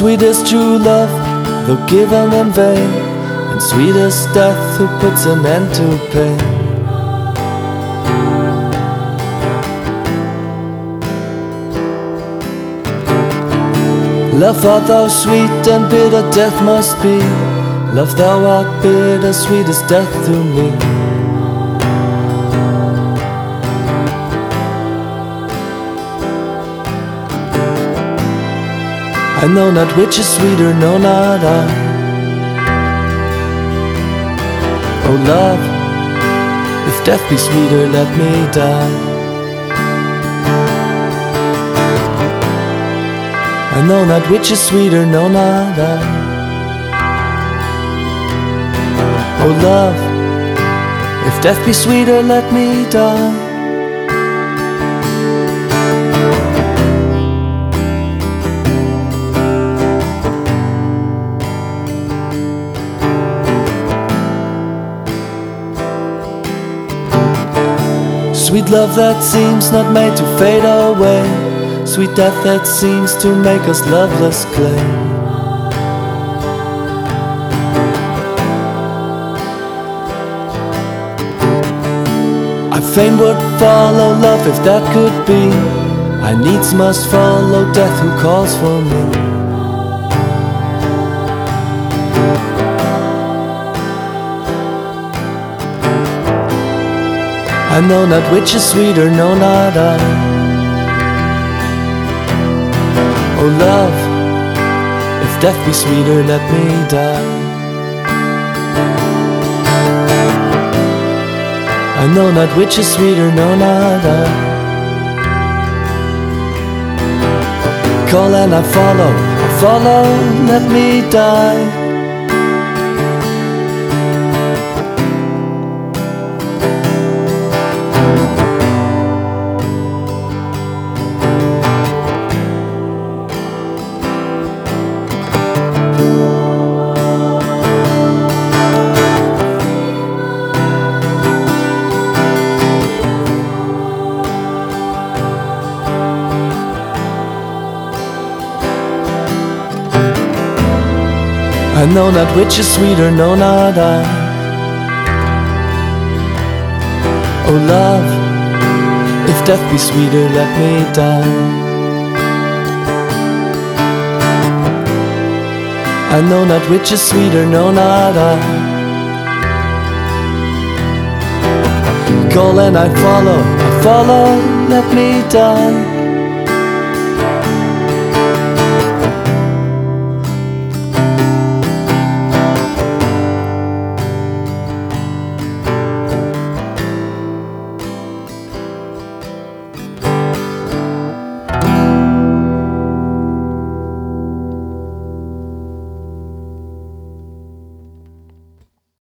Sweet is true love, though given in vain, and sweetest death who puts an end to pain. Love art thou sweet and bitter death must be. Love thou art bitter, sweet as death to me. I know not which is sweeter, no, not I. Oh, love, if death be sweeter, let me die. I know not which is sweeter, no, not I. Oh, love, if death be sweeter, let me die. Sweet love that seems not made to fade away. Sweet death that seems to make us loveless clay. I fain would follow love if that could be. I needs must follow death who calls for me. I know not which is sweeter, no, not I. Oh, love, if death be sweeter, let me die. I know not which is sweeter, no, not I. Call and I follow, I follow, let me die. Know not which is sweeter, no, not I. Oh, love, if death be sweeter, let me die. I know not which is sweeter, no, not I. Call and I follow, I follow, let me die.